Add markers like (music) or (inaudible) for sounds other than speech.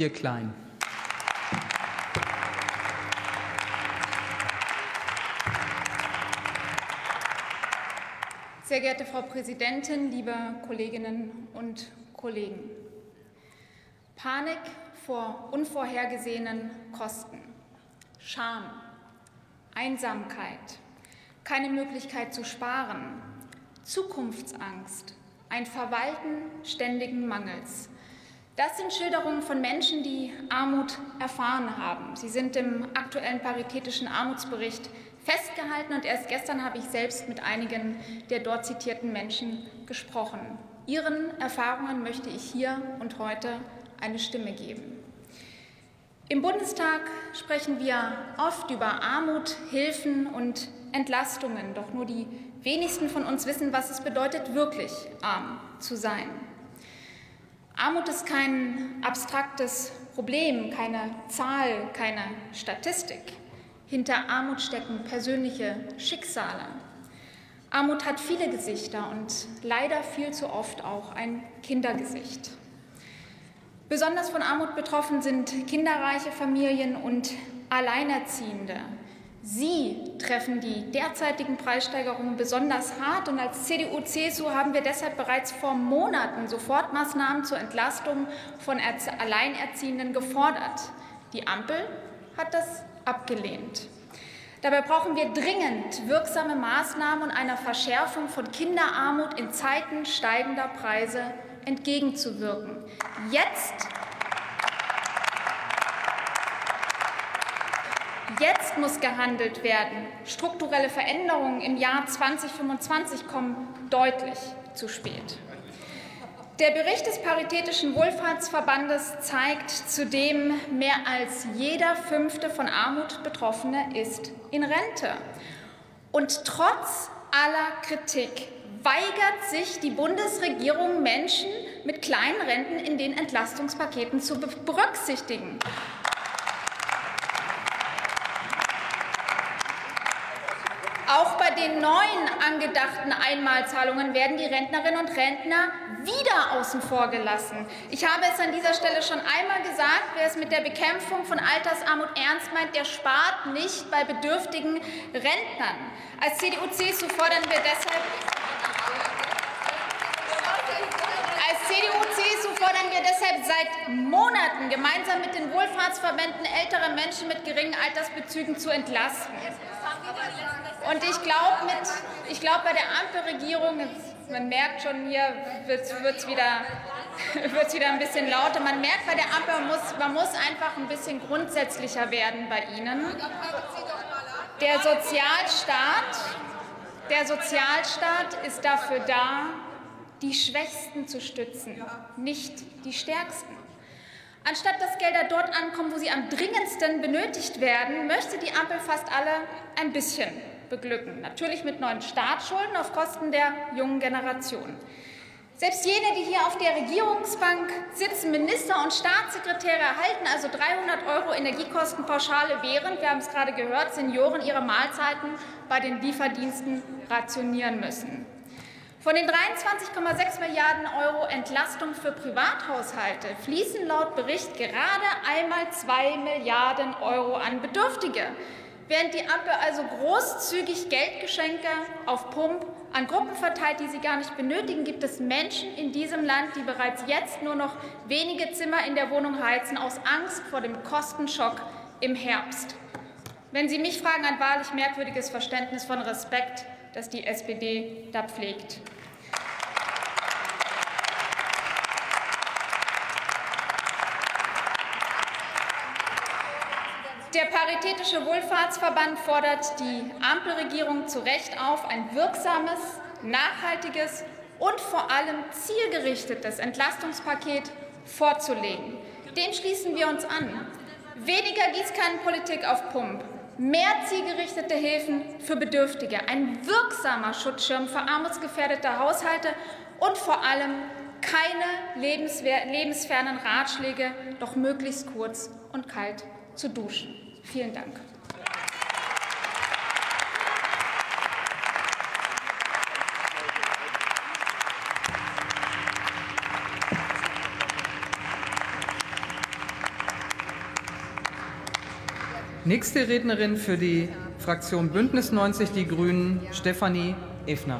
Ottilie Klein. Sehr geehrte Frau Präsidentin, liebe Kolleginnen und Kollegen. Panik vor unvorhergesehenen Kosten, Scham, Einsamkeit, keine Möglichkeit zu sparen, Zukunftsangst, ein Verwalten ständigen Mangels. Das sind Schilderungen von Menschen, die Armut erfahren haben. Sie sind im aktuellen paritätischen Armutsbericht festgehalten und erst gestern habe ich selbst mit einigen der dort zitierten Menschen gesprochen. Ihren Erfahrungen möchte ich hier und heute eine Stimme geben. Im Bundestag sprechen wir oft über Armut, Hilfen und Entlastungen, doch nur die wenigsten von uns wissen, was es bedeutet, wirklich arm zu sein. Armut ist kein abstraktes Problem, keine Zahl, keine Statistik. Hinter Armut stecken persönliche Schicksale. Armut hat viele Gesichter und leider viel zu oft auch ein Kindergesicht. Besonders von Armut betroffen sind kinderreiche Familien und Alleinerziehende, Sie treffen die derzeitigen Preissteigerungen besonders hart und als CDU-CSU haben wir deshalb bereits vor Monaten Sofortmaßnahmen zur Entlastung von Alleinerziehenden gefordert. Die Ampel hat das abgelehnt. Dabei brauchen wir dringend wirksame Maßnahmen und einer Verschärfung von Kinderarmut in Zeiten steigender Preise entgegenzuwirken. Jetzt Jetzt muss gehandelt werden. Strukturelle Veränderungen im Jahr 2025 kommen deutlich zu spät. Der Bericht des Paritätischen Wohlfahrtsverbandes zeigt zudem, mehr als jeder fünfte von Armut Betroffene ist in Rente. Und trotz aller Kritik weigert sich die Bundesregierung, Menschen mit kleinen Renten in den Entlastungspaketen zu berücksichtigen. Auch bei den neuen angedachten Einmalzahlungen werden die Rentnerinnen und Rentner wieder außen vor gelassen. Ich habe es an dieser Stelle schon einmal gesagt, wer es mit der Bekämpfung von Altersarmut ernst meint, der spart nicht bei bedürftigen Rentnern. Als CDU-CSU fordern wir deshalb CDU-CSU fordern wir deshalb seit Monaten gemeinsam mit den Wohlfahrtsverbänden ältere Menschen mit geringen Altersbezügen zu entlasten. Und ich glaube, mit, bei der Ampelregierung, man merkt schon, hier wird es wieder, (laughs) wird's wieder ein bisschen lauter. Man merkt bei der Ampel, muss, man muss einfach ein bisschen grundsätzlicher werden bei Ihnen. Der Sozialstaat, der Sozialstaat ist dafür da, die Schwächsten zu stützen, nicht die Stärksten. Anstatt dass Gelder dort ankommen, wo sie am dringendsten benötigt werden, möchte die Ampel fast alle ein bisschen beglücken. Natürlich mit neuen Staatsschulden auf Kosten der jungen Generation. Selbst jene, die hier auf der Regierungsbank sitzen, Minister und Staatssekretäre, erhalten also 300 Euro Energiekostenpauschale, während, wir haben es gerade gehört, Senioren ihre Mahlzeiten bei den Lieferdiensten rationieren müssen. Von den 23,6 Milliarden Euro Entlastung für Privathaushalte fließen laut Bericht gerade einmal 2 Milliarden Euro an Bedürftige. Während die Ampel also großzügig Geldgeschenke auf Pump an Gruppen verteilt, die sie gar nicht benötigen, gibt es Menschen in diesem Land, die bereits jetzt nur noch wenige Zimmer in der Wohnung heizen, aus Angst vor dem Kostenschock im Herbst. Wenn Sie mich fragen, ein wahrlich merkwürdiges Verständnis von Respekt das die SPD da pflegt. Der Paritätische Wohlfahrtsverband fordert die Ampelregierung zu Recht auf, ein wirksames, nachhaltiges und vor allem zielgerichtetes Entlastungspaket vorzulegen. Dem schließen wir uns an. Weniger Gießkannenpolitik auf Pump, mehr zielgerichtete Hilfen für Bedürftige, ein wirksamer Schutzschirm für armutsgefährdete Haushalte und vor allem keine lebensfernen Ratschläge, doch möglichst kurz und kalt zu duschen. Vielen Dank. Nächste Rednerin für die Fraktion Bündnis 90 Die Grünen, Stefanie Effner.